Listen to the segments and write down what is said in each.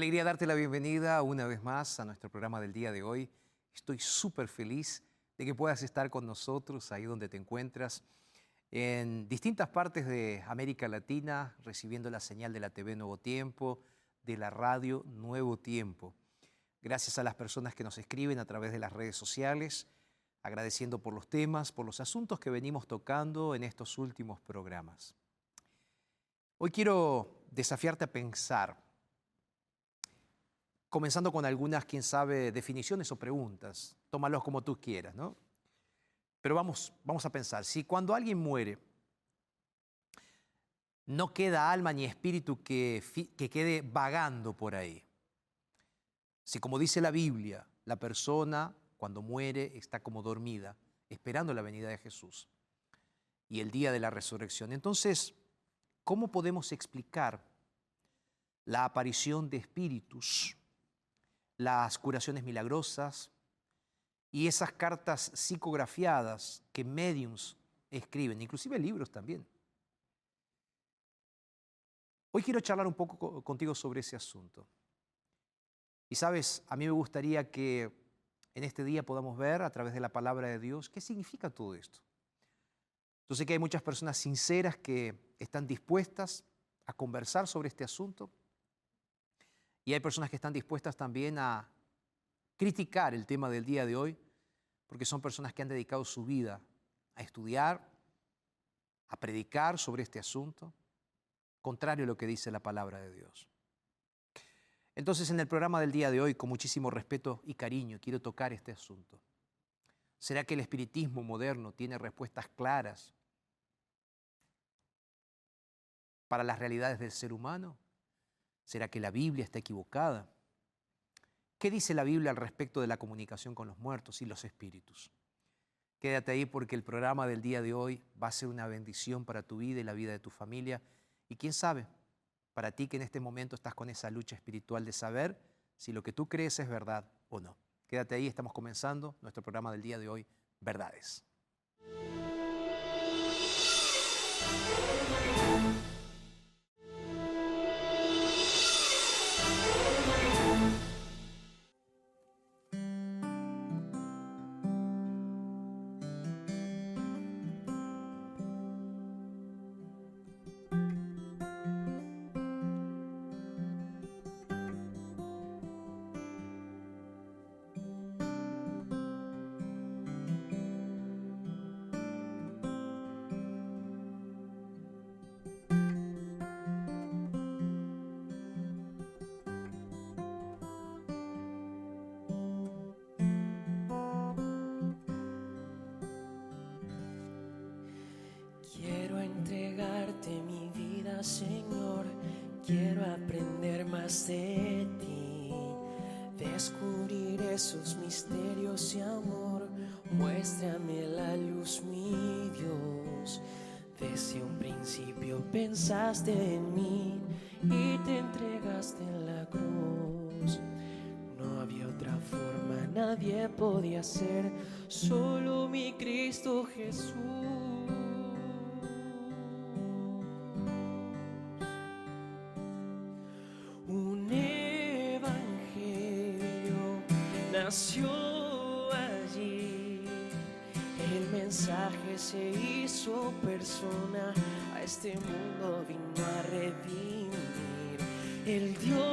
Alegría darte la bienvenida una vez más a nuestro programa del día de hoy. Estoy súper feliz de que puedas estar con nosotros ahí donde te encuentras, en distintas partes de América Latina, recibiendo la señal de la TV Nuevo Tiempo, de la radio Nuevo Tiempo. Gracias a las personas que nos escriben a través de las redes sociales, agradeciendo por los temas, por los asuntos que venimos tocando en estos últimos programas. Hoy quiero desafiarte a pensar comenzando con algunas, quién sabe, definiciones o preguntas. Tómalos como tú quieras, ¿no? Pero vamos, vamos a pensar, si cuando alguien muere, no queda alma ni espíritu que, que quede vagando por ahí. Si como dice la Biblia, la persona cuando muere está como dormida, esperando la venida de Jesús y el día de la resurrección. Entonces, ¿cómo podemos explicar la aparición de espíritus, las curaciones milagrosas y esas cartas psicografiadas que mediums escriben, inclusive libros también. Hoy quiero charlar un poco co- contigo sobre ese asunto. Y sabes, a mí me gustaría que en este día podamos ver a través de la palabra de Dios qué significa todo esto. Yo sé que hay muchas personas sinceras que están dispuestas a conversar sobre este asunto y hay personas que están dispuestas también a criticar el tema del día de hoy, porque son personas que han dedicado su vida a estudiar, a predicar sobre este asunto, contrario a lo que dice la palabra de Dios. Entonces, en el programa del día de hoy, con muchísimo respeto y cariño, quiero tocar este asunto. ¿Será que el espiritismo moderno tiene respuestas claras para las realidades del ser humano? ¿Será que la Biblia está equivocada? ¿Qué dice la Biblia al respecto de la comunicación con los muertos y los espíritus? Quédate ahí porque el programa del día de hoy va a ser una bendición para tu vida y la vida de tu familia. Y quién sabe, para ti que en este momento estás con esa lucha espiritual de saber si lo que tú crees es verdad o no. Quédate ahí, estamos comenzando nuestro programa del día de hoy, Verdades. Pensaste en mí y te entregaste en la cruz. No había otra forma, nadie podía ser, solo mi Cristo Jesús. Un evangelio nació allí. El mensaje se hizo persona, este mundo vino a redimir. El Dios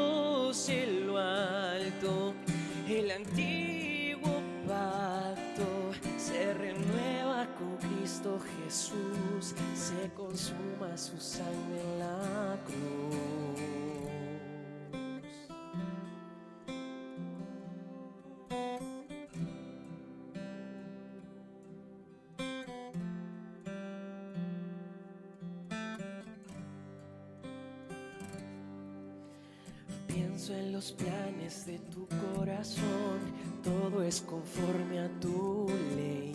En los planes de tu corazón, todo es conforme a tu ley.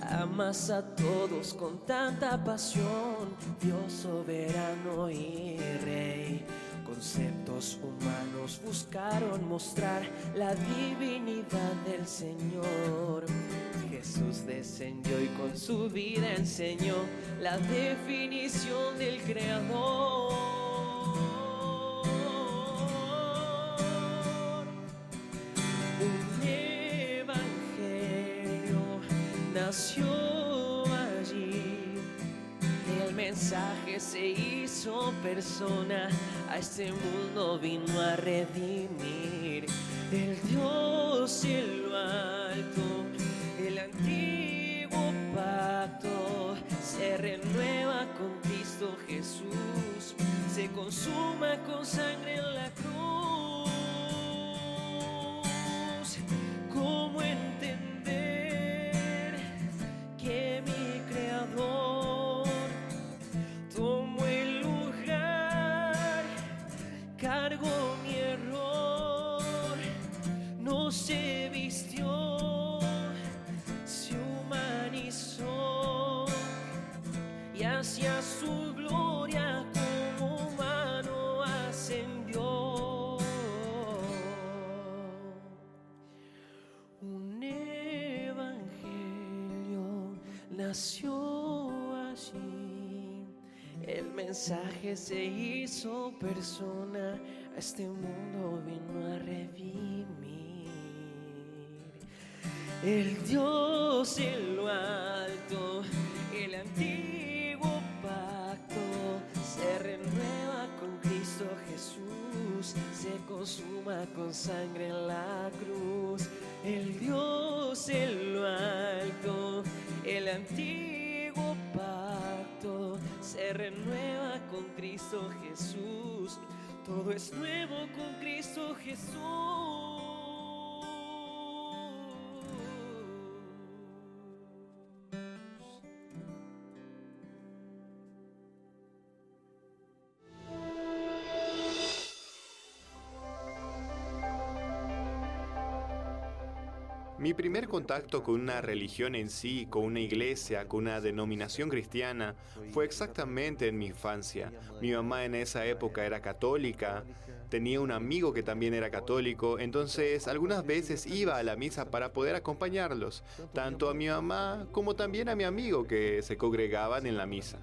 Amas a todos con tanta pasión, Dios soberano y rey. Conceptos humanos buscaron mostrar la divinidad del Señor. Jesús descendió y con su vida enseñó la definición del Creador. Persona, a este mundo vino a redimir. El Dios en lo nació allí. El mensaje se hizo persona, a este mundo vino a redimir. El Dios en Mi primer contacto con una religión en sí, con una iglesia, con una denominación cristiana, fue exactamente en mi infancia. Mi mamá en esa época era católica, tenía un amigo que también era católico, entonces algunas veces iba a la misa para poder acompañarlos, tanto a mi mamá como también a mi amigo que se congregaban en la misa.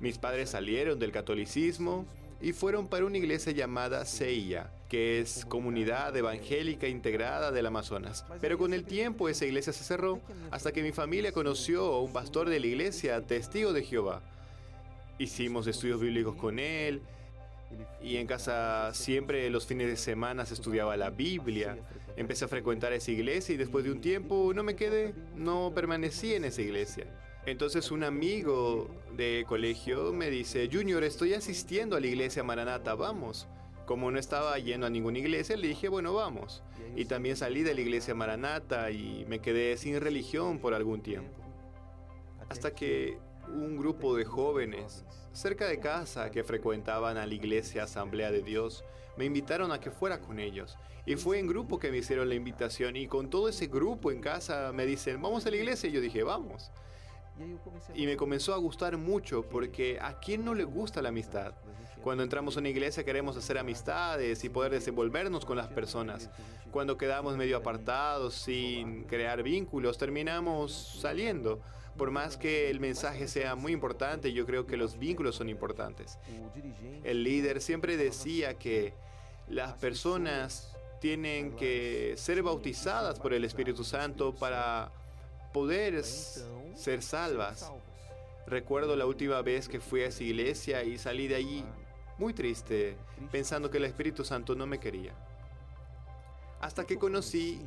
Mis padres salieron del catolicismo y fueron para una iglesia llamada CEIA, que es Comunidad Evangélica Integrada del Amazonas. Pero con el tiempo esa iglesia se cerró hasta que mi familia conoció a un pastor de la iglesia, testigo de Jehová. Hicimos estudios bíblicos con él y en casa siempre los fines de semana se estudiaba la Biblia. Empecé a frecuentar esa iglesia y después de un tiempo no me quedé, no permanecí en esa iglesia. Entonces un amigo de colegio me dice, Junior, estoy asistiendo a la iglesia Maranata, vamos. Como no estaba yendo a ninguna iglesia, le dije, bueno, vamos. Y también salí de la iglesia Maranata y me quedé sin religión por algún tiempo. Hasta que un grupo de jóvenes cerca de casa que frecuentaban a la iglesia Asamblea de Dios. Me invitaron a que fuera con ellos. Y fue en grupo que me hicieron la invitación. Y con todo ese grupo en casa me dicen, vamos a la iglesia. Y yo dije, vamos. Y me comenzó a gustar mucho porque a quién no le gusta la amistad. Cuando entramos a una iglesia queremos hacer amistades y poder desenvolvernos con las personas. Cuando quedamos medio apartados, sin crear vínculos, terminamos saliendo. Por más que el mensaje sea muy importante, yo creo que los vínculos son importantes. El líder siempre decía que las personas tienen que ser bautizadas por el Espíritu Santo para poder ser salvas. Recuerdo la última vez que fui a esa iglesia y salí de allí muy triste, pensando que el Espíritu Santo no me quería. Hasta que conocí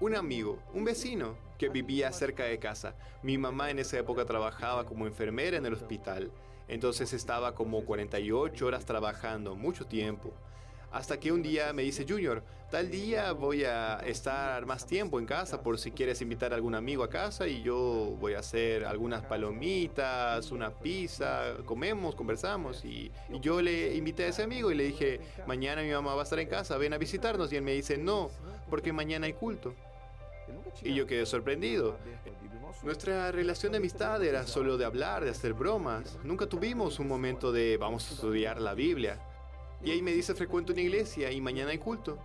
un amigo, un vecino, que vivía cerca de casa. Mi mamá en esa época trabajaba como enfermera en el hospital, entonces estaba como 48 horas trabajando, mucho tiempo. Hasta que un día me dice, Junior, tal día voy a estar más tiempo en casa por si quieres invitar a algún amigo a casa y yo voy a hacer algunas palomitas, una pizza, comemos, conversamos. Y, yo le invité a ese amigo y le dije, mañana mi mamá va a estar en casa, ven a visitarnos. Y él me dice, no, porque mañana hay culto. Y yo quedé sorprendido. Nuestra relación de amistad era solo de hablar, de hacer bromas. Nunca tuvimos un momento de vamos a estudiar la Biblia. Y ahí me dice, frecuento una iglesia y mañana hay culto.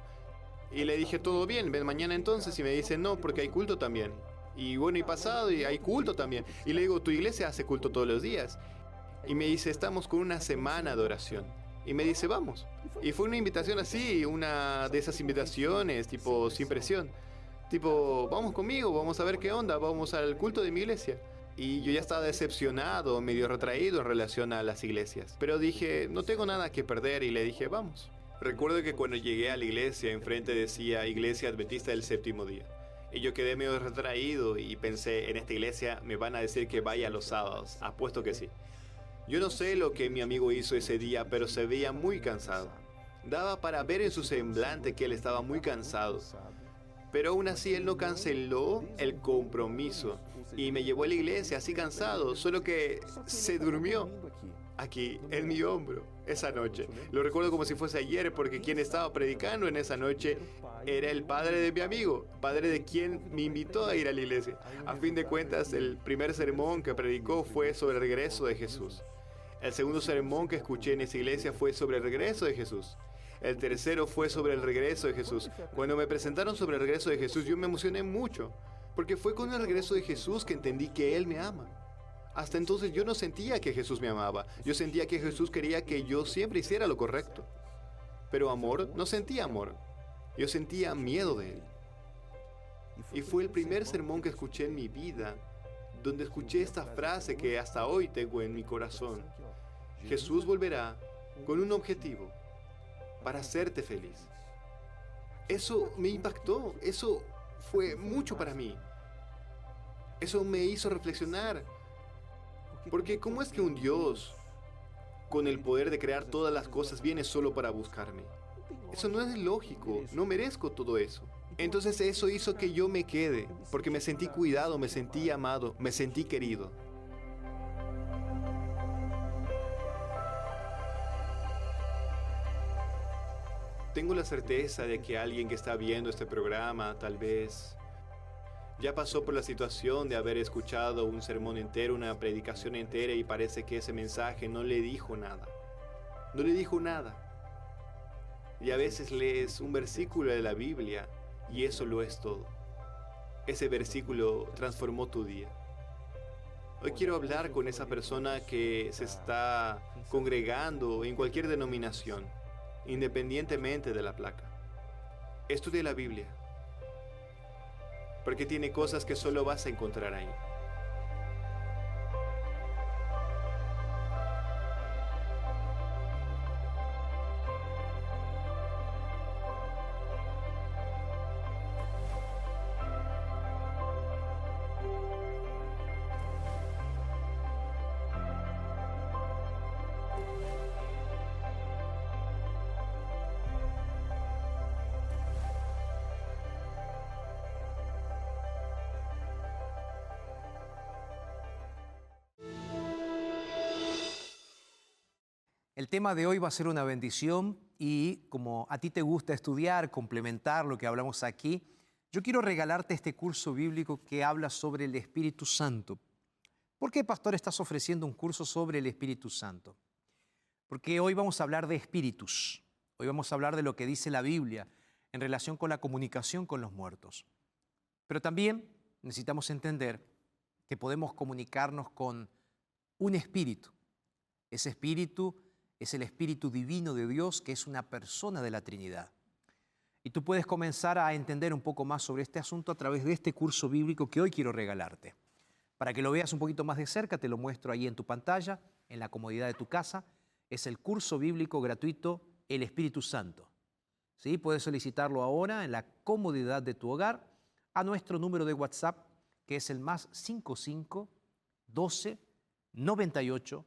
Y le dije, todo bien, ven mañana entonces. Y me dice, no, porque hay culto también. Y bueno, y pasado, y hay culto también. Y le digo, tu iglesia hace culto todos los días. Y me dice, estamos con una semana de oración. Y me dice, vamos. Y fue una invitación así, una de esas invitaciones, tipo, sin presión. Tipo, vamos conmigo, vamos a ver qué onda, vamos al culto de mi iglesia. Y yo ya estaba decepcionado, medio retraído en relación a las iglesias. Pero dije, no tengo nada que perder y le dije, vamos. Recuerdo que cuando llegué a la iglesia, enfrente decía Iglesia Adventista del Séptimo Día. Y yo quedé medio retraído y pensé, en esta iglesia me van a decir que vaya los sábados. Apuesto que sí. Yo no sé lo que mi amigo hizo ese día, pero se veía muy cansado. Daba para ver en su semblante que él estaba muy cansado. Pero aún así él no canceló el compromiso y me llevó a la iglesia así cansado, solo que se durmió aquí en mi hombro esa noche. Lo recuerdo como si fuese ayer porque quien estaba predicando en esa noche era el padre de mi amigo, padre de quien me invitó a ir a la iglesia. A fin de cuentas, el primer sermón que predicó fue sobre el regreso de Jesús. El segundo sermón que escuché en esa iglesia fue sobre el regreso de Jesús. El tercero fue sobre el regreso de Jesús. Cuando me presentaron sobre el regreso de Jesús, yo me emocioné mucho porque fue con el regreso de Jesús que entendí que Él me ama. Hasta entonces yo no sentía que Jesús me amaba. Yo sentía que Jesús quería que yo siempre hiciera lo correcto. Pero amor, no sentía amor. Yo sentía miedo de Él. Y fue el primer sermón que escuché en mi vida donde escuché esta frase que hasta hoy tengo en mi corazón. Jesús volverá con un objetivo, para hacerte feliz. Eso me impactó, eso fue mucho para mí. Eso me hizo reflexionar. Porque ¿cómo es que un Dios con el poder de crear todas las cosas viene solo para buscarme? Eso no es lógico, no merezco todo eso. Entonces eso hizo que yo me quede, porque me sentí cuidado, me sentí amado, me sentí querido. Tengo la certeza de que alguien que está viendo este programa tal vez ya pasó por la situación de haber escuchado un sermón entero, una predicación entera y parece que ese mensaje no le dijo nada. No le dijo nada. Y a veces lees un versículo de la Biblia y eso lo es todo. Ese versículo transformó tu día. Hoy quiero hablar con esa persona que se está congregando en cualquier denominación independientemente de la placa. Estudia la Biblia, porque tiene cosas que solo vas a encontrar ahí. El tema de hoy va a ser una bendición y como a ti te gusta estudiar, complementar lo que hablamos aquí, yo quiero regalarte este curso bíblico que habla sobre el Espíritu Santo. ¿Por qué, pastor, estás ofreciendo un curso sobre el Espíritu Santo? Porque hoy vamos a hablar de espíritus. Hoy vamos a hablar de lo que dice la Biblia en relación con la comunicación con los muertos. Pero también necesitamos entender que podemos comunicarnos con un espíritu. Ese espíritu es el Espíritu Divino de Dios, que es una persona de la Trinidad. Y tú puedes comenzar a entender un poco más sobre este asunto a través de este curso bíblico que hoy quiero regalarte. Para que lo veas un poquito más de cerca, te lo muestro ahí en tu pantalla, en la comodidad de tu casa. Es el curso bíblico gratuito El Espíritu Santo. ¿Sí? Puedes solicitarlo ahora en la comodidad de tu hogar a nuestro número de WhatsApp, que es el más 55 12 98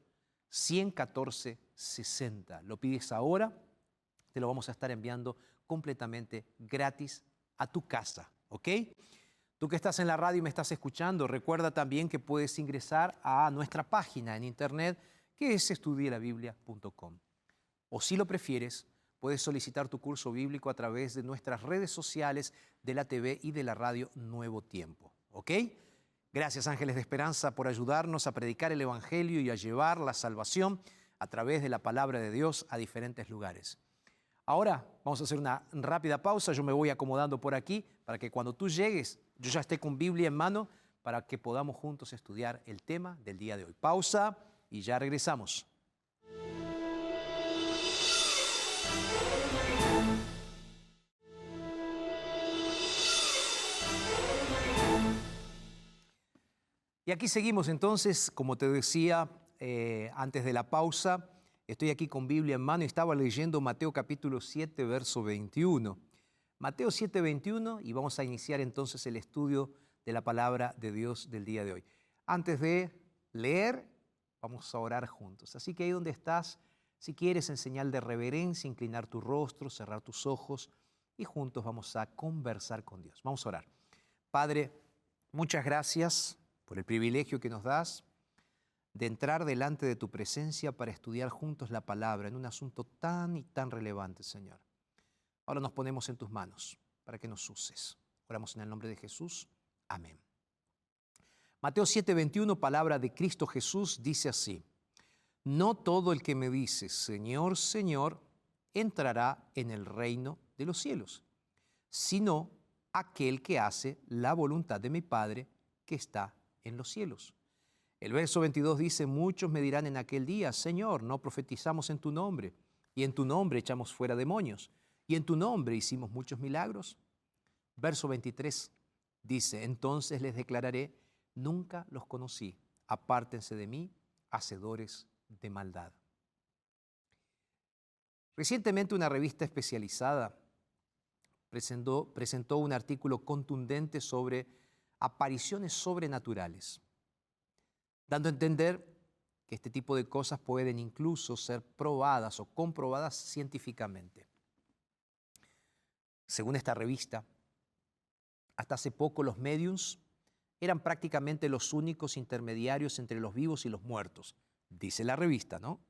114 60. Lo pides ahora, te lo vamos a estar enviando completamente gratis a tu casa, ¿ok? Tú que estás en la radio y me estás escuchando, recuerda también que puedes ingresar a nuestra página en internet que es estudielabiblia.com. O si lo prefieres, puedes solicitar tu curso bíblico a través de nuestras redes sociales de la TV y de la radio Nuevo Tiempo, ¿ok? Gracias Ángeles de Esperanza por ayudarnos a predicar el Evangelio y a llevar la salvación a través de la palabra de Dios a diferentes lugares. Ahora vamos a hacer una rápida pausa, yo me voy acomodando por aquí para que cuando tú llegues yo ya esté con Biblia en mano para que podamos juntos estudiar el tema del día de hoy. Pausa y ya regresamos. Y aquí seguimos entonces, como te decía eh, antes de la pausa, estoy aquí con Biblia en mano y estaba leyendo Mateo capítulo 7, verso 21. Mateo 7, 21 y vamos a iniciar entonces el estudio de la palabra de Dios del día de hoy. Antes de leer, vamos a orar juntos. Así que ahí donde estás, si quieres en señal de reverencia, inclinar tu rostro, cerrar tus ojos y juntos vamos a conversar con Dios. Vamos a orar. Padre, muchas gracias por el privilegio que nos das de entrar delante de tu presencia para estudiar juntos la palabra en un asunto tan y tan relevante, Señor. Ahora nos ponemos en tus manos para que nos uses. Oramos en el nombre de Jesús. Amén. Mateo 7:21, palabra de Cristo Jesús, dice así, no todo el que me dice, Señor, Señor, entrará en el reino de los cielos, sino aquel que hace la voluntad de mi Padre que está en los cielos. El verso 22 dice, muchos me dirán en aquel día, Señor, no profetizamos en tu nombre, y en tu nombre echamos fuera demonios, y en tu nombre hicimos muchos milagros. Verso 23 dice, entonces les declararé, nunca los conocí, apártense de mí, hacedores de maldad. Recientemente una revista especializada presentó, presentó un artículo contundente sobre apariciones sobrenaturales, dando a entender que este tipo de cosas pueden incluso ser probadas o comprobadas científicamente. Según esta revista, hasta hace poco los mediums eran prácticamente los únicos intermediarios entre los vivos y los muertos, dice la revista, ¿no?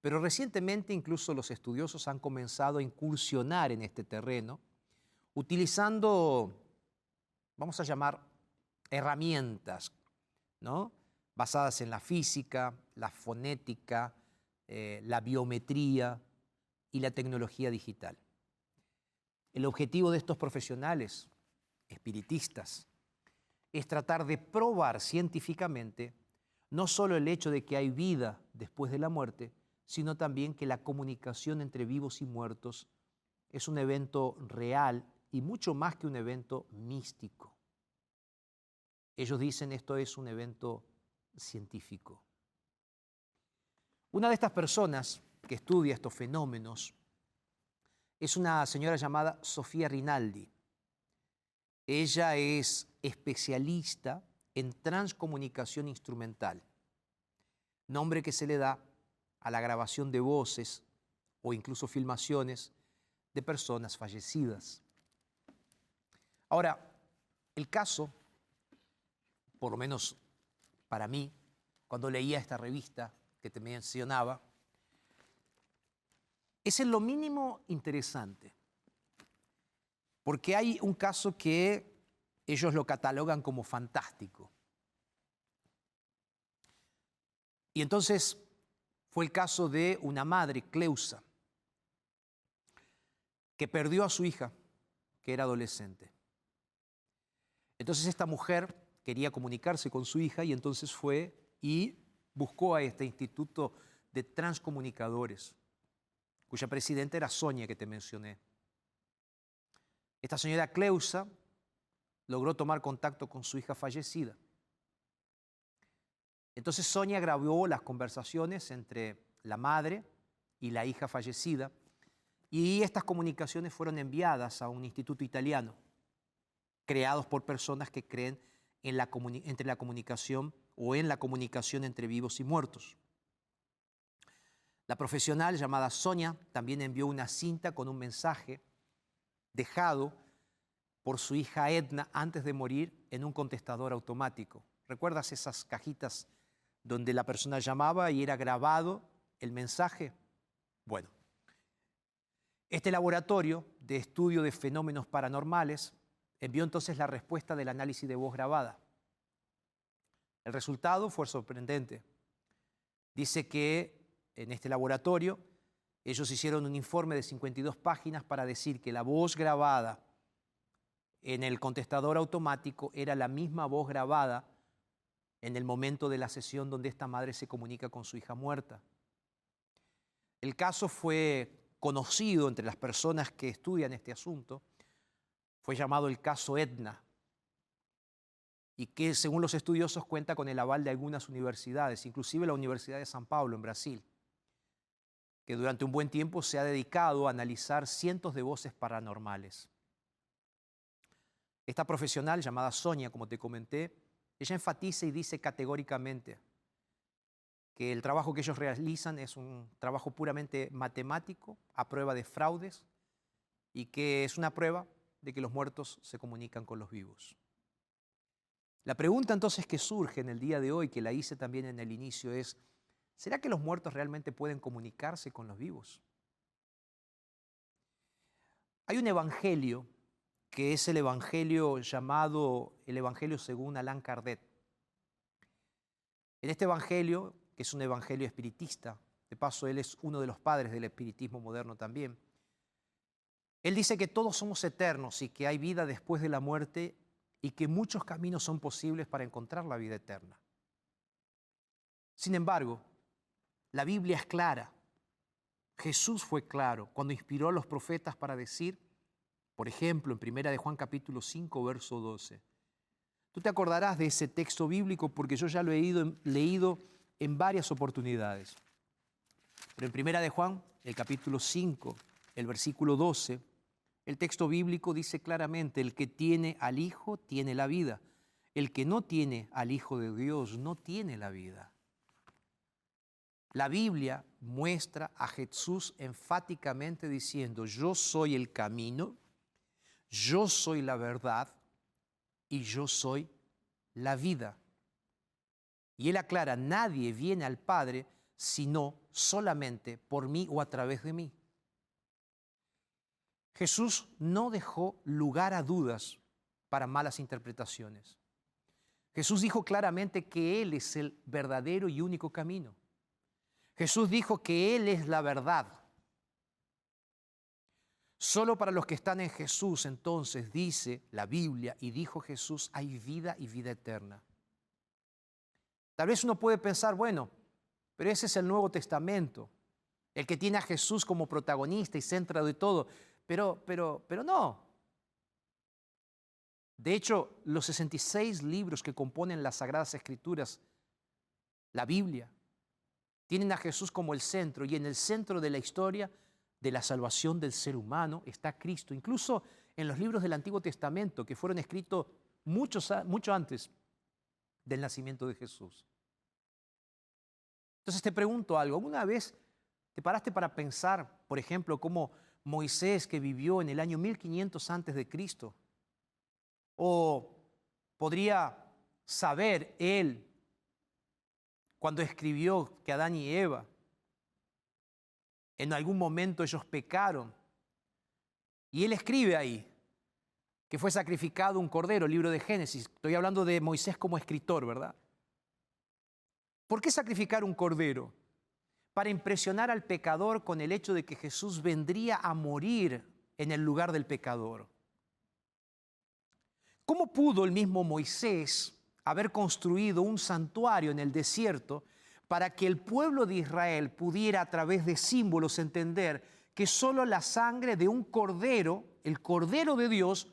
Pero recientemente incluso los estudiosos han comenzado a incursionar en este terreno, utilizando vamos a llamar herramientas, ¿no? basadas en la física, la fonética, eh, la biometría y la tecnología digital. El objetivo de estos profesionales espiritistas es tratar de probar científicamente no solo el hecho de que hay vida después de la muerte, sino también que la comunicación entre vivos y muertos es un evento real y mucho más que un evento místico. Ellos dicen esto es un evento científico. Una de estas personas que estudia estos fenómenos es una señora llamada Sofía Rinaldi. Ella es especialista en transcomunicación instrumental, nombre que se le da a la grabación de voces o incluso filmaciones de personas fallecidas. Ahora, el caso, por lo menos para mí, cuando leía esta revista que te mencionaba, es en lo mínimo interesante, porque hay un caso que ellos lo catalogan como fantástico. Y entonces fue el caso de una madre, Cleusa, que perdió a su hija, que era adolescente. Entonces esta mujer quería comunicarse con su hija y entonces fue y buscó a este instituto de transcomunicadores, cuya presidenta era Sonia, que te mencioné. Esta señora Cleusa logró tomar contacto con su hija fallecida. Entonces Sonia grabó las conversaciones entre la madre y la hija fallecida y estas comunicaciones fueron enviadas a un instituto italiano, creados por personas que creen en la entre la comunicación o en la comunicación entre vivos y muertos. La profesional llamada Sonia también envió una cinta con un mensaje dejado por su hija Edna antes de morir en un contestador automático. ¿Recuerdas esas cajitas donde la persona llamaba y era grabado el mensaje? Bueno, este laboratorio de estudio de fenómenos paranormales envió entonces la respuesta del análisis de voz grabada. El resultado fue sorprendente. Dice que en este laboratorio, ellos hicieron un informe de 52 páginas para decir que la voz grabada en el contestador automático era la misma voz grabada en el momento de la sesión donde esta madre se comunica con su hija muerta. El caso fue conocido entre las personas que estudian este asunto, fue llamado el caso Etna, y que según los estudiosos cuenta con el aval de algunas universidades, inclusive la Universidad de San Pablo en Brasil que durante un buen tiempo se ha dedicado a analizar cientos de voces paranormales. Esta profesional llamada Sonia, como te comenté, ella enfatiza y dice categóricamente que el trabajo que ellos realizan es un trabajo puramente matemático, a prueba de fraudes, y que es una prueba de que los muertos se comunican con los vivos. La pregunta entonces que surge en el día de hoy, que la hice también en el inicio, es, ¿Será que los muertos realmente pueden comunicarse con los vivos? Hay un evangelio que es el evangelio llamado el evangelio según Alain Kardec. En este evangelio, que es un evangelio espiritista, de paso él es uno de los padres del espiritismo moderno también, él dice que todos somos eternos y que hay vida después de la muerte y que muchos caminos son posibles para encontrar la vida eterna. Sin embargo, la Biblia es clara. Jesús fue claro cuando inspiró a los profetas para decir, por ejemplo, en Primera de Juan capítulo 5, verso 12. Tú te acordarás de ese texto bíblico porque yo ya lo he leído en varias oportunidades. Pero en Primera de Juan, el capítulo 5, el versículo 12, el texto bíblico dice claramente, el que tiene al Hijo tiene la vida. El que no tiene al Hijo de Dios no tiene la vida. La Biblia muestra a Jesús enfáticamente diciendo, yo soy el camino, yo soy la verdad y yo soy la vida. Y él aclara, nadie viene al Padre sino solamente por mí o a través de mí. Jesús no dejó lugar a dudas para malas interpretaciones. Jesús dijo claramente que Él es el verdadero y único camino. Jesús dijo que Él es la verdad. Solo para los que están en Jesús, entonces, dice la Biblia, y dijo Jesús, hay vida y vida eterna. Tal vez uno puede pensar, bueno, pero ese es el Nuevo Testamento, el que tiene a Jesús como protagonista y centro de todo. Pero, pero, pero no. De hecho, los 66 libros que componen las Sagradas Escrituras, la Biblia, tienen a Jesús como el centro y en el centro de la historia de la salvación del ser humano está Cristo. Incluso en los libros del Antiguo Testamento que fueron escritos mucho antes del nacimiento de Jesús. Entonces te pregunto algo, ¿alguna vez te paraste para pensar, por ejemplo, cómo Moisés que vivió en el año 1500 antes de Cristo, o podría saber él cuando escribió que Adán y Eva En algún momento ellos pecaron. Y él escribe ahí que fue sacrificado un cordero, libro de Génesis. Estoy hablando de Moisés como escritor, ¿verdad? ¿Por qué sacrificar un cordero? Para impresionar al pecador con el hecho de que Jesús vendría a morir en el lugar del pecador. ¿Cómo pudo el mismo Moisés haber construido un santuario en el desierto para que el pueblo de Israel pudiera a través de símbolos entender que solo la sangre de un cordero, el cordero de Dios,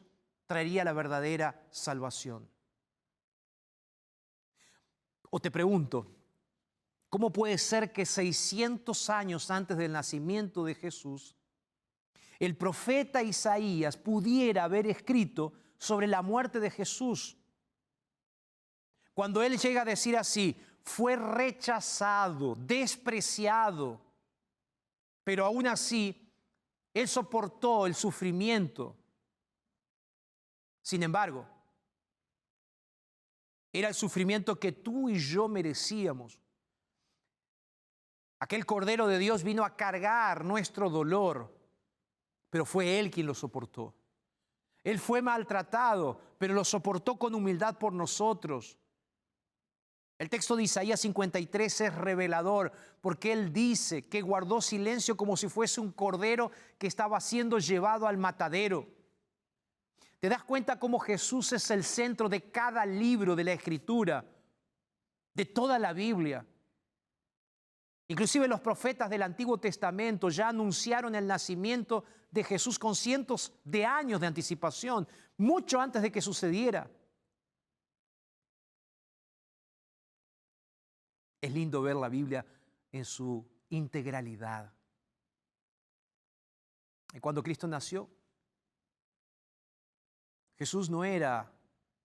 traería la verdadera salvación? O te pregunto, ¿cómo puede ser que 600 años antes del nacimiento de Jesús, el profeta Isaías pudiera haber escrito sobre la muerte de Jesús? Cuando él llega a decir así, fue rechazado, despreciado, pero aún así, él soportó el sufrimiento. Sin embargo, era el sufrimiento que tú y yo merecíamos. Aquel Cordero de Dios vino a cargar nuestro dolor, pero fue Él quien lo soportó. Él fue maltratado, pero lo soportó con humildad por nosotros. El texto de Isaías 53 es revelador porque él dice que guardó silencio como si fuese un cordero que estaba siendo llevado al matadero. ¿Te das cuenta cómo Jesús es el centro de cada libro de la Escritura, de toda la Biblia? Inclusive los profetas del Antiguo Testamento ya anunciaron el nacimiento de Jesús con cientos de años de anticipación, mucho antes de que sucediera. Es lindo ver la Biblia en su integralidad. Y cuando Cristo nació, Jesús no era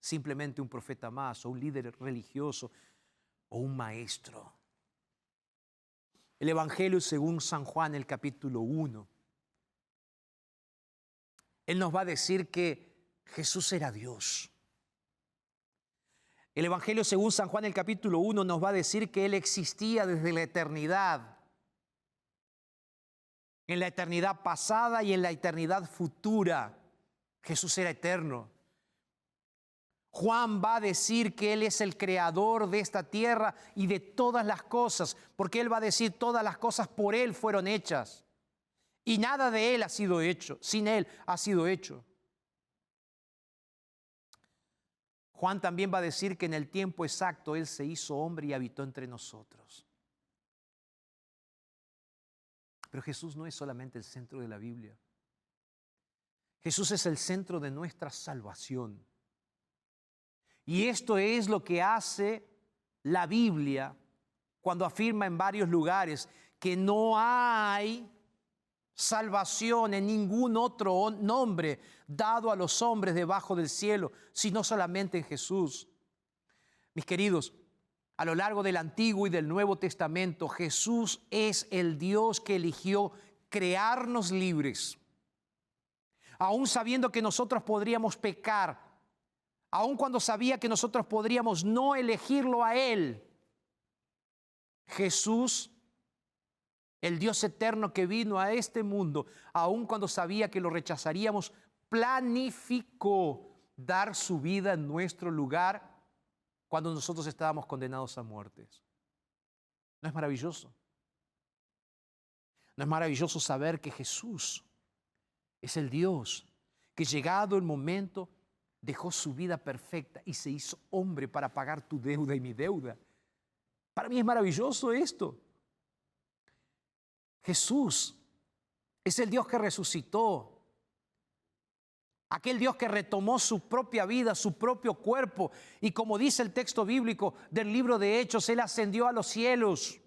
simplemente un profeta más o un líder religioso o un maestro. El Evangelio según San Juan, el capítulo 1. Él nos va a decir que Jesús era Dios. El Evangelio según San Juan el capítulo 1 nos va a decir que Él existía desde la eternidad, en la eternidad pasada y en la eternidad futura. Jesús era eterno. Juan va a decir que Él es el creador de esta tierra y de todas las cosas, porque Él va a decir todas las cosas por Él fueron hechas. Y nada de Él ha sido hecho, sin Él ha sido hecho. Juan también va a decir que en el tiempo exacto Él se hizo hombre y habitó entre nosotros. Pero Jesús no es solamente el centro de la Biblia. Jesús es el centro de nuestra salvación. Y esto es lo que hace la Biblia cuando afirma en varios lugares que no hay salvación en ningún otro nombre dado a los hombres debajo del cielo, sino solamente en Jesús. Mis queridos, a lo largo del Antiguo y del Nuevo Testamento, Jesús es el Dios que eligió crearnos libres. Aún sabiendo que nosotros podríamos pecar, aun cuando sabía que nosotros podríamos no elegirlo a Él, Jesús el Dios eterno que vino a este mundo, aun cuando sabía que lo rechazaríamos, planificó dar su vida en nuestro lugar cuando nosotros estábamos condenados a muertes. ¿No es maravilloso? ¿No es maravilloso saber que Jesús es el Dios que llegado el momento dejó su vida perfecta y se hizo hombre para pagar tu deuda y mi deuda? Para mí es maravilloso esto. Jesús es el Dios que resucitó. Aquel Dios que retomó su propia vida, su propio cuerpo. Y como dice el texto bíblico del libro de Hechos, Él ascendió a los cielos.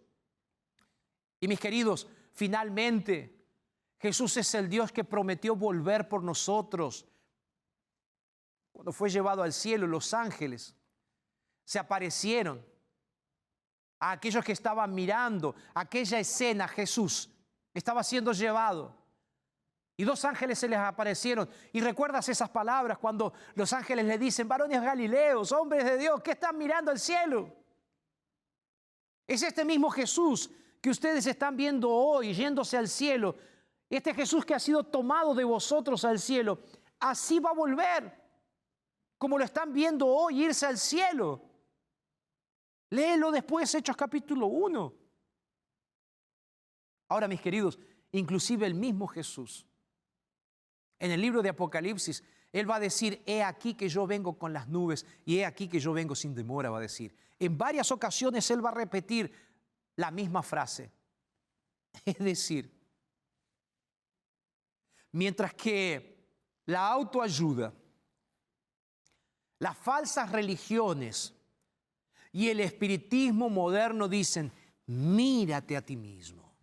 Y mis queridos, finalmente Jesús es el Dios que prometió volver por nosotros. Cuando fue llevado al cielo, los ángeles se aparecieron a aquellos que estaban mirando aquella escena, Jesús estaba siendo llevado. Y dos ángeles se les aparecieron. Y recuerdas esas palabras cuando los ángeles le dicen, varones galileos, hombres de Dios, que están mirando al cielo? Es este mismo Jesús que ustedes están viendo hoy yéndose al cielo, este Jesús que ha sido tomado de vosotros al cielo, así va a volver, como lo están viendo hoy irse al cielo. Léelo después, Hechos capítulo 1. Ahora, mis queridos, inclusive el mismo Jesús, en el libro de Apocalipsis, Él va a decir, he aquí que yo vengo con las nubes y he aquí que yo vengo sin demora, va a decir. En varias ocasiones Él va a repetir la misma frase. Es decir, mientras que la autoayuda, las falsas religiones y el espiritismo moderno dicen, mírate a ti mismo,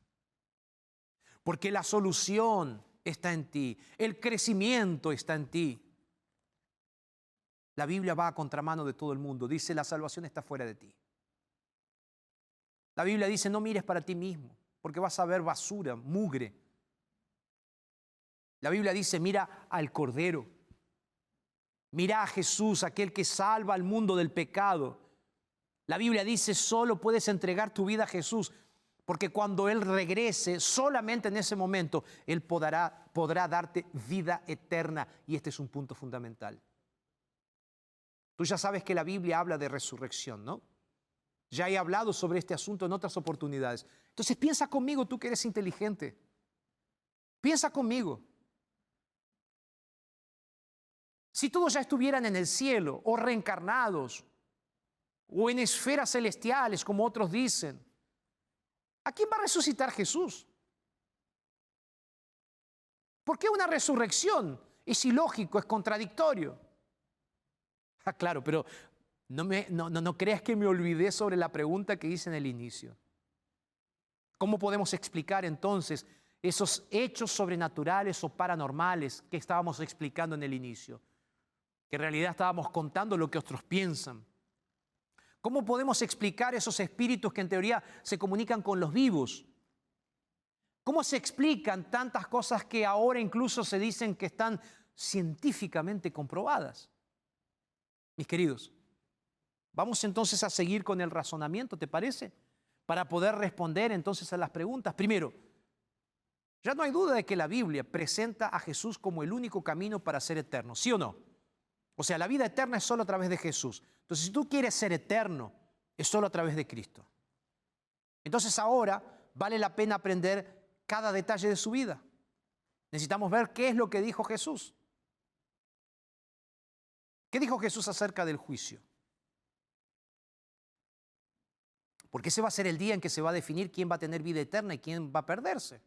porque la solución está en ti, el crecimiento está en ti. La Biblia va a contramano de todo el mundo, dice la salvación está fuera de ti. La Biblia dice, no mires para ti mismo, porque vas a ver basura, mugre. La Biblia dice, mira al Cordero, mira a Jesús, aquel que salva al mundo del pecado. La Biblia dice, solo puedes entregar tu vida a Jesús, porque cuando Él regrese, solamente en ese momento, Él podrá, podrá darte vida eterna. Y este es un punto fundamental. Tú ya sabes que la Biblia habla de resurrección, ¿no? Ya he hablado sobre este asunto en otras oportunidades. Entonces piensa conmigo, tú que eres inteligente. Piensa conmigo. Si todos ya estuvieran en el cielo o reencarnados o en esferas celestiales, como otros dicen, ¿a quién va a resucitar Jesús? ¿Por qué una resurrección? Es ilógico, es contradictorio. Ah, claro, pero no, me, no, no, creas que me olvidé sobre la pregunta que hice en el inicio. ¿Cómo podemos explicar entonces esos hechos sobrenaturales o paranormales que estábamos explicando en el inicio? Que en realidad estábamos contando lo que otros piensan. ¿Cómo podemos explicar esos espíritus que en teoría se comunican con los vivos? ¿Cómo se explican tantas cosas que ahora incluso se dicen que están científicamente comprobadas? Mis queridos, Vamos entonces a seguir con el razonamiento, ¿te parece? Para poder responder entonces a las preguntas. Primero, ya no hay duda de que la Biblia presenta a Jesús como el único camino para ser eterno, ¿sí o no? O sea, la vida eterna es solo a través de Jesús. Entonces, si tú quieres ser eterno, es solo a través de Cristo. Entonces ahora vale la pena aprender cada detalle de su vida. Necesitamos ver qué es lo que dijo Jesús. ¿Qué dijo Jesús acerca del juicio? Porque ese va a ser el día en que se va a definir quién va a tener vida eterna y quién va a perderse.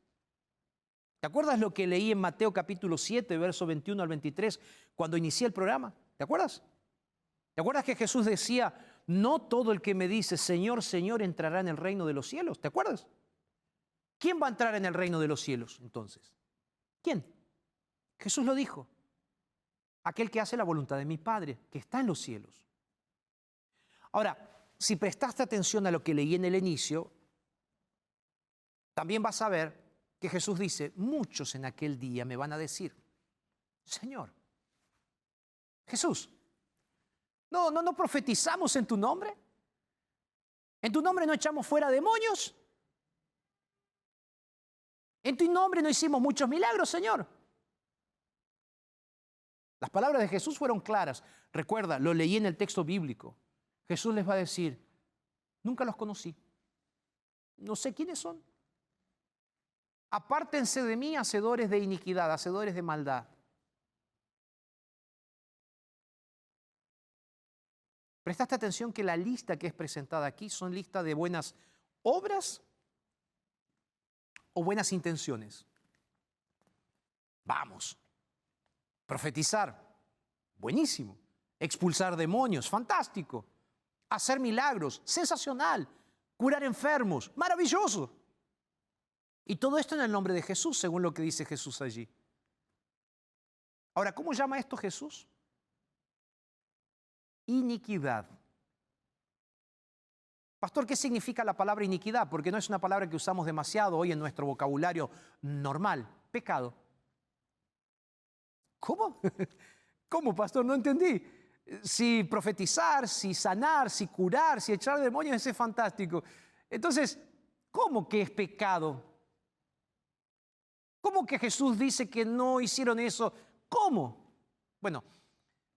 ¿Te acuerdas lo que leí en Mateo capítulo 7, verso 21 al 23, cuando inicié el programa? ¿Te acuerdas? ¿Te acuerdas que Jesús decía, no todo el que me dice, Señor, Señor, entrará en el reino de los cielos? ¿Te acuerdas? ¿Quién va a entrar en el reino de los cielos entonces? ¿Quién? Jesús lo dijo. Aquel que hace la voluntad de mi Padre, que está en los cielos. Ahora, si prestaste atención a lo que leí en el inicio, también vas a ver que Jesús dice, muchos en aquel día me van a decir, Señor, Jesús, no, no, no profetizamos en tu nombre. En tu nombre no echamos fuera demonios. En tu nombre no hicimos muchos milagros, Señor. Las palabras de Jesús fueron claras. Recuerda, lo leí en el texto bíblico. Jesús les va a decir, nunca los conocí, no sé quiénes son. Apártense de mí, hacedores de iniquidad, hacedores de maldad. Prestaste atención que la lista que es presentada aquí son listas de buenas obras o buenas intenciones. Vamos. Profetizar, buenísimo. Expulsar demonios, fantástico hacer milagros, sensacional, curar enfermos, maravilloso. Y todo esto en el nombre de Jesús, según lo que dice Jesús allí. Ahora, ¿cómo llama esto Jesús? Iniquidad. Pastor, ¿qué significa la palabra iniquidad? Porque no es una palabra que usamos demasiado hoy en nuestro vocabulario normal. Pecado. ¿Cómo? ¿Cómo, pastor? No entendí si profetizar, si sanar, si curar, si echar demonios, ese es fantástico. Entonces, ¿Cómo que es pecado? ¿Cómo que Jesús dice que no hicieron eso? ¿Cómo? Bueno,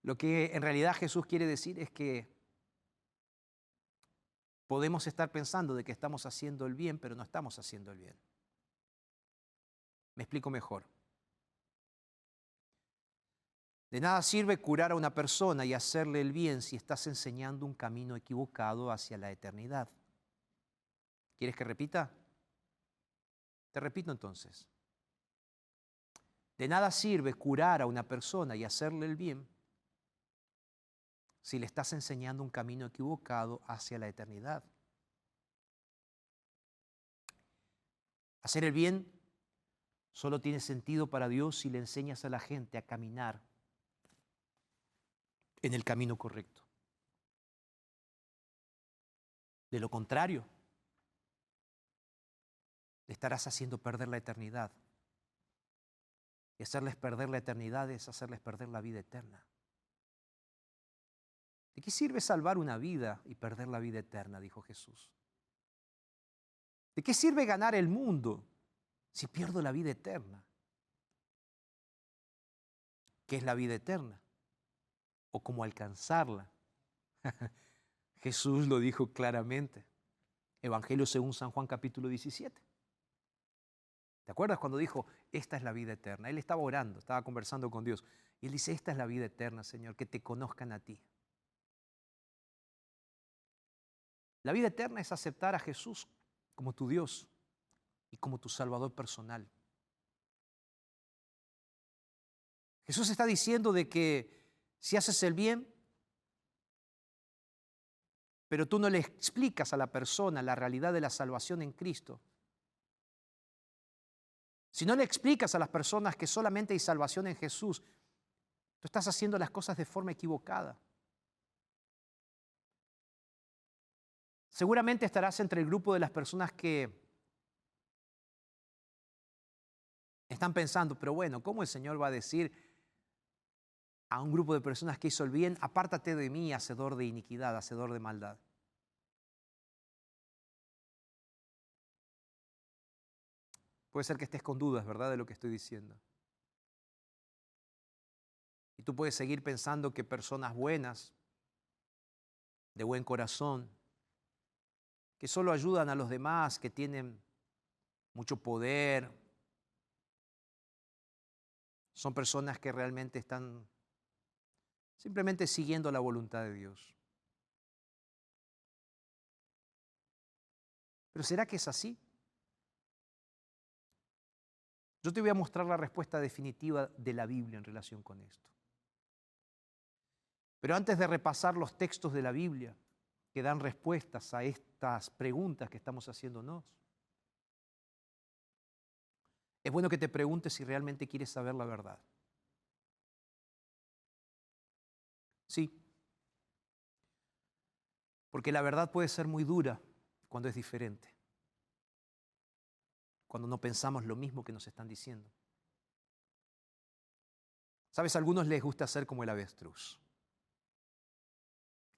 lo que en realidad Jesús quiere decir es que podemos estar pensando de que estamos haciendo el bien, pero no estamos haciendo el bien. Me explico mejor. De nada sirve curar a una persona y hacerle el bien si estás enseñando un camino equivocado hacia la eternidad. ¿Quieres que repita? Te repito entonces. De nada sirve curar a una persona y hacerle el bien si le estás enseñando un camino equivocado hacia la eternidad. Hacer el bien solo tiene sentido para Dios si le enseñas a la gente a caminar en el camino correcto. De lo contrario, le estarás haciendo perder la eternidad. Y hacerles perder la eternidad es hacerles perder la vida eterna. ¿De qué sirve salvar una vida y perder la vida eterna? dijo Jesús. ¿De qué sirve ganar el mundo si pierdo la vida eterna? ¿Qué es la vida eterna? ¿O cómo alcanzarla? Jesús lo dijo claramente. Evangelio según San Juan capítulo 17. ¿Te acuerdas cuando dijo, esta es la vida eterna? Él estaba orando, estaba conversando con Dios. Y él dice, esta es la vida eterna, Señor, que te conozcan a ti. La vida eterna es aceptar a Jesús como tu Dios y como tu Salvador personal. Jesús está diciendo de que si haces el bien, pero tú no le explicas a la persona la realidad de la salvación en Cristo, si no le explicas a las personas que solamente hay salvación en Jesús, tú estás haciendo las cosas de forma equivocada. Seguramente estarás entre el grupo de las personas que están pensando, pero bueno, ¿cómo el Señor va a decir a un grupo de personas que hizo el bien, apártate de mí, hacedor de iniquidad, hacedor de maldad? Puede ser que estés con dudas, ¿verdad?, de lo que estoy diciendo. Y tú puedes seguir pensando que personas buenas, de buen corazón, que solo ayudan a los demás, que tienen mucho poder. Son personas que realmente están simplemente siguiendo la voluntad de Dios. Pero ¿será que es así? Yo te voy a mostrar la respuesta definitiva de la Biblia en relación con esto. Pero antes de repasar los textos de la Biblia, que dan respuestas a estas preguntas que estamos haciéndonos. Es bueno que te preguntes si realmente quieres saber la verdad. Sí. Porque la verdad puede ser muy dura cuando es diferente. Cuando no pensamos lo mismo que nos están diciendo. Sabes, a algunos les gusta ser como el avestruz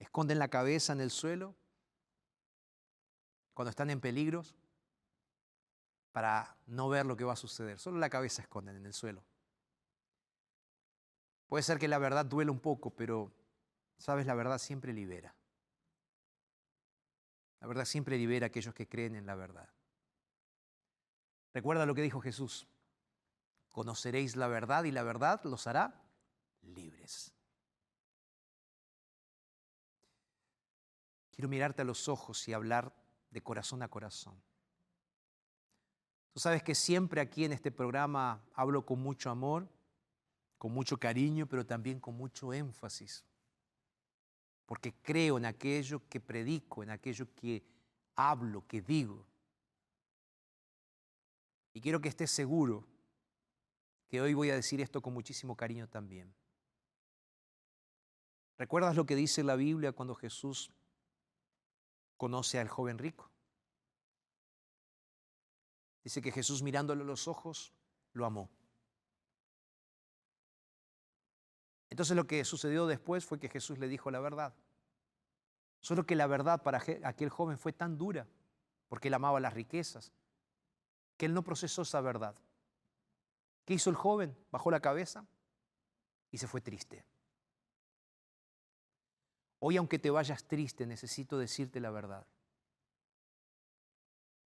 esconden la cabeza en el suelo cuando están en peligros para no ver lo que va a suceder. Solo la cabeza esconden en el suelo. Puede ser que la verdad duele un poco, pero, sabes, la verdad siempre libera. La verdad siempre libera a aquellos que creen en la verdad. Recuerda lo que dijo Jesús. Conoceréis la verdad y la verdad los hará libres. Quiero mirarte a los ojos y hablar de corazón a corazón. Tú sabes que siempre aquí en este programa hablo con mucho amor, con mucho cariño, pero también con mucho énfasis. Porque creo en aquello que predico, en aquello que hablo, que digo. Y quiero que estés seguro que hoy voy a decir esto con muchísimo cariño también. ¿Recuerdas lo que dice la Biblia cuando Jesús conoce al joven rico. Dice que Jesús mirándole los ojos, lo amó. Entonces lo que sucedió después fue que Jesús le dijo la verdad. Solo que la verdad para aquel joven fue tan dura porque él amaba las riquezas, que él no procesó esa verdad. ¿Qué hizo el joven? Bajó la cabeza y se fue triste. Hoy, aunque te vayas triste, necesito decirte la verdad.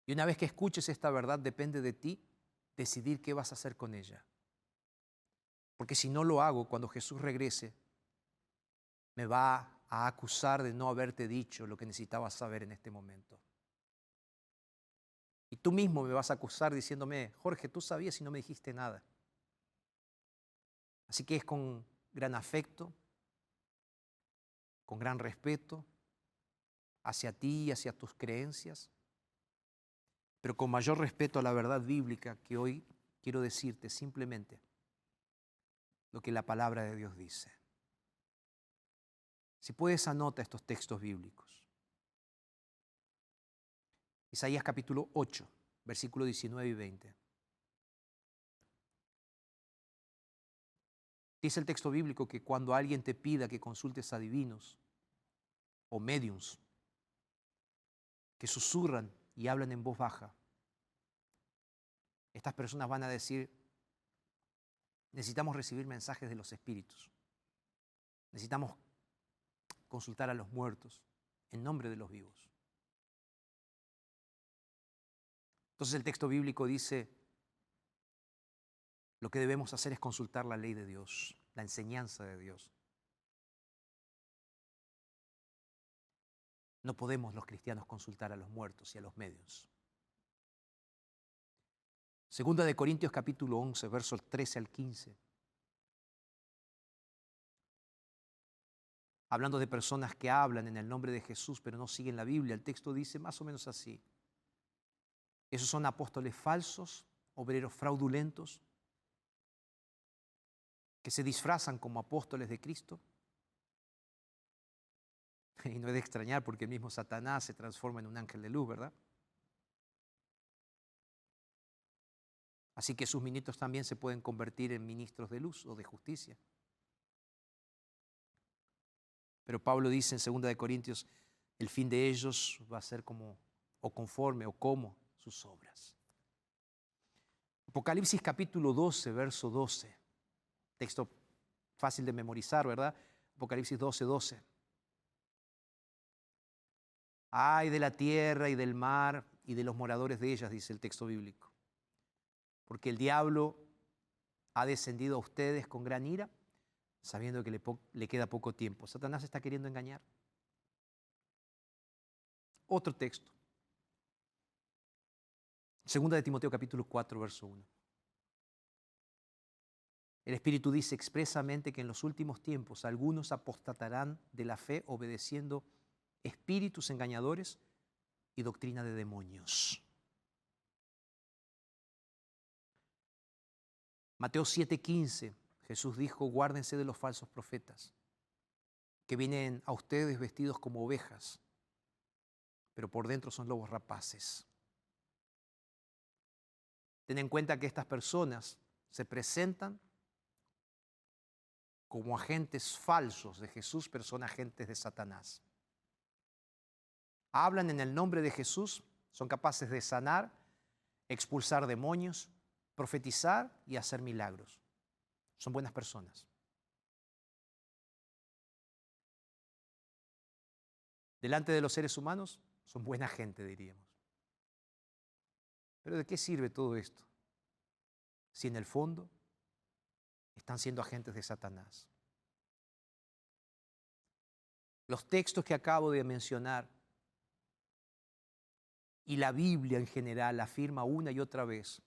Y una vez que escuches esta verdad, depende de ti decidir qué vas a hacer con ella. Porque si no lo hago, cuando Jesús regrese, me va a acusar de no haberte dicho lo que necesitabas saber en este momento. Y tú mismo me vas a acusar diciéndome, Jorge, tú sabías y no me dijiste nada. Así que es con gran afecto, con gran respeto hacia ti y hacia tus creencias, pero con mayor respeto a la verdad bíblica que hoy quiero decirte simplemente lo que la palabra de Dios dice. Si puedes, anota estos textos bíblicos. Isaías capítulo 8, versículo 19 y 20. Dice el texto bíblico que cuando alguien te pida que consultes a divinos o mediums que susurran y hablan en voz baja, estas personas van a decir, necesitamos recibir mensajes de los espíritus, necesitamos consultar a los muertos en nombre de los vivos. Entonces el texto bíblico dice, lo que debemos hacer es consultar la ley de Dios, la enseñanza de Dios. No podemos los cristianos consultar a los muertos y a los medios. Segunda de Corintios capítulo 11, versos 13 al 15. Hablando de personas que hablan en el nombre de Jesús pero no siguen la Biblia, el texto dice más o menos así. Esos son apóstoles falsos, obreros fraudulentos, que se disfrazan como apóstoles de Cristo. Y no es de extrañar porque el mismo Satanás se transforma en un ángel de luz, ¿verdad? Así que sus ministros también se pueden convertir en ministros de luz o de justicia. Pero Pablo dice en 2 Corintios, el fin de ellos va a ser como o conforme o como sus obras. Apocalipsis capítulo 12, verso 12. Texto fácil de memorizar, ¿verdad? Apocalipsis 12, 12. Ay de la tierra y del mar y de los moradores de ellas, dice el texto bíblico. Porque el diablo ha descendido a ustedes con gran ira, sabiendo que le, le queda poco tiempo. Satanás está queriendo engañar. Otro texto. Segunda de Timoteo capítulo 4, verso 1. El Espíritu dice expresamente que en los últimos tiempos algunos apostatarán de la fe obedeciendo espíritus engañadores y doctrina de demonios. Mateo 7:15, Jesús dijo, guárdense de los falsos profetas, que vienen a ustedes vestidos como ovejas, pero por dentro son lobos rapaces. Ten en cuenta que estas personas se presentan como agentes falsos de Jesús, pero son agentes de Satanás. Hablan en el nombre de Jesús, son capaces de sanar, expulsar demonios, profetizar y hacer milagros. Son buenas personas. Delante de los seres humanos son buena gente, diríamos. Pero ¿de qué sirve todo esto? Si en el fondo están siendo agentes de Satanás. Los textos que acabo de mencionar y la Biblia en general afirma una y otra vez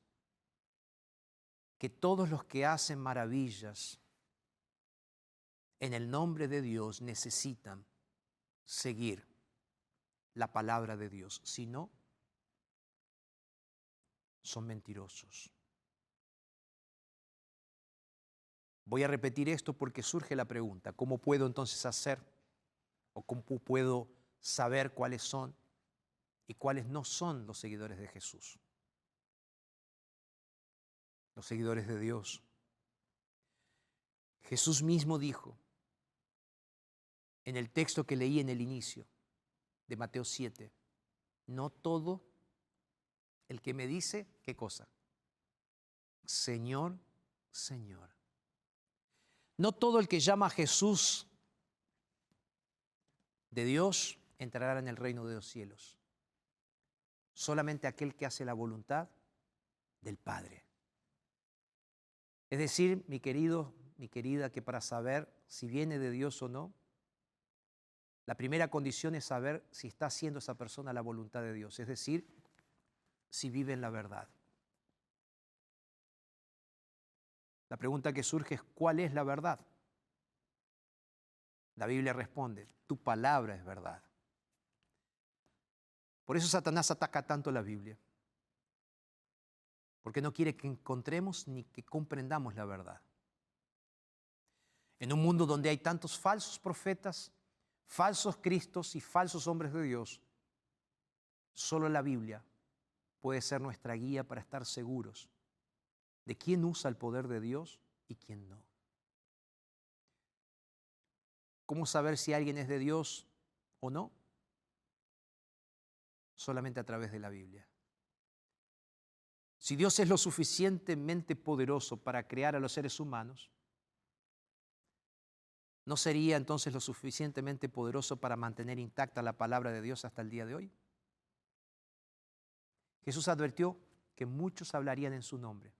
que todos los que hacen maravillas en el nombre de Dios necesitan seguir la palabra de Dios. Si no, son mentirosos. Voy a repetir esto porque surge la pregunta, ¿cómo puedo entonces hacer o cómo puedo saber cuáles son y cuáles no son los seguidores de Jesús? Los seguidores de Dios. Jesús mismo dijo en el texto que leí en el inicio de Mateo 7, no todo El que me dice, ¿qué cosa? Señor, Señor. No todo el que llama a Jesús de Dios entrará en el reino de los cielos. Solamente aquel que hace la voluntad del Padre. Es decir, mi querido, mi querida, que para saber si viene de Dios o no, la primera condición es saber si está haciendo esa persona la voluntad de Dios, es decir, si vive en la verdad. La pregunta que surge es, ¿cuál es la verdad? La Biblia responde, tu palabra es verdad. Por eso Satanás ataca tanto la Biblia, porque no quiere que encontremos ni que comprendamos la verdad. En un mundo donde hay tantos falsos profetas, falsos cristos y falsos hombres de Dios, solo la Biblia puede ser nuestra guía para estar seguros de quién usa el poder de Dios y quién no. ¿Cómo saber si alguien es de Dios o no? Solamente a través de la Biblia. Si Dios es lo suficientemente poderoso para crear a los seres humanos, ¿no sería entonces lo suficientemente poderoso para mantener intacta la palabra de Dios hasta el día de hoy? Jesús advirtió que muchos hablarían en su nombre,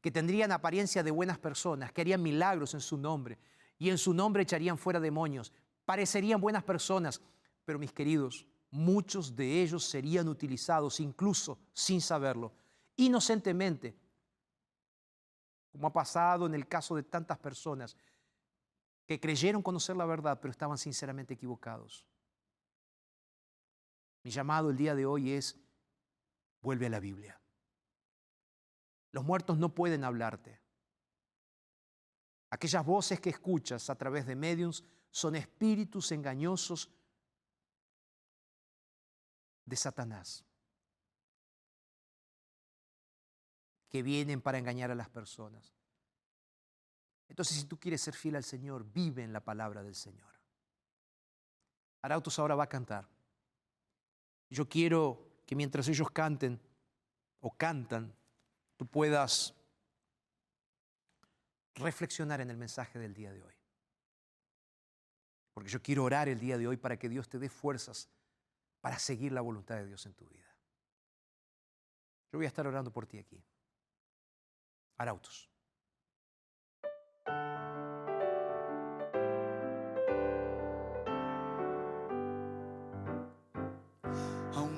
que tendrían apariencia de buenas personas, que harían milagros en su nombre y en su nombre echarían fuera demonios, parecerían buenas personas, pero mis queridos, muchos de ellos serían utilizados incluso sin saberlo, inocentemente, como ha pasado en el caso de tantas personas que creyeron conocer la verdad, pero estaban sinceramente equivocados. Mi llamado el día de hoy es, vuelve a la Biblia. Los muertos no pueden hablarte. Aquellas voces que escuchas a través de mediums son espíritus engañosos de Satanás, que vienen para engañar a las personas. Entonces, si tú quieres ser fiel al Señor, vive en la palabra del Señor. Arautos ahora va a cantar. Yo quiero que mientras ellos canten o cantan, tú puedas reflexionar en el mensaje del día de hoy. Porque yo quiero orar el día de hoy para que Dios te dé fuerzas para seguir la voluntad de Dios en tu vida. Yo voy a estar orando por ti aquí. Arautos.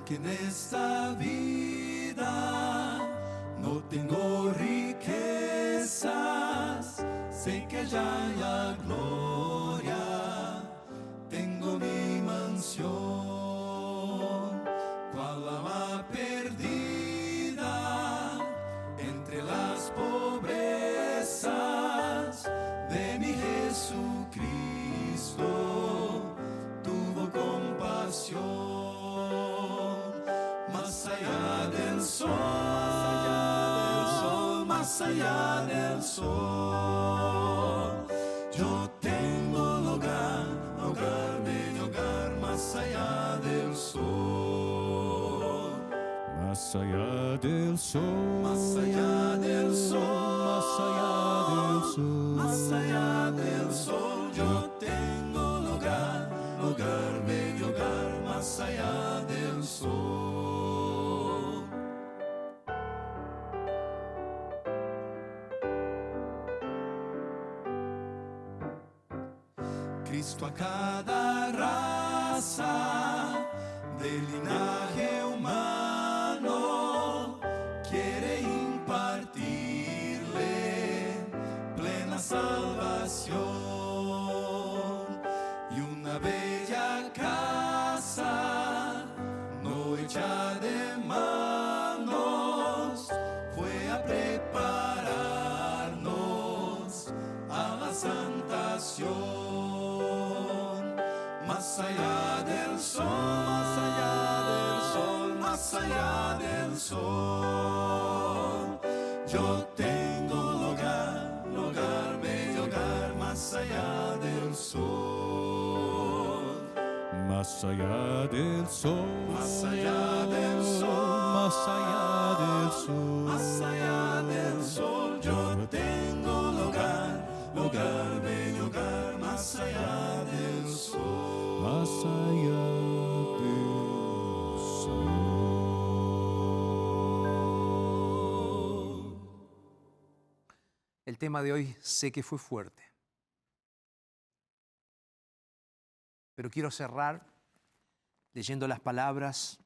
Aunque en esta vida no tengo riquezas, sé que allá la gloria tengo mi mansión. Allá del sol. Yo tengo lugar, hogar, mi hogar, más allá del sol. Más allá del sol, Más allá del sol, más allá del sol, más allá del sol, yo tengo lugar, lugar, medio hogar, más allá Cristo a cada raza del linaje humano quiere impartirle plena salvación más allá del sol, más allá del sol, más allá del sol. Yo tengo lugar, lugar, bello hogar, más allá del sol. más allá del sol, Más allá del sol, más allá del sol. más allá del sol. Yo tengo lugar, lugar, bello hogar. Más allá del sol. El tema de hoy sé que fue fuerte. Pero quiero cerrar leyendo las palabras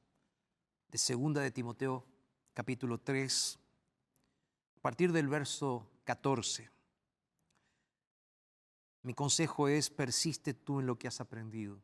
de segunda de Timoteo capítulo 3 a partir del verso 14. Mi consejo es persiste tú en lo que has aprendido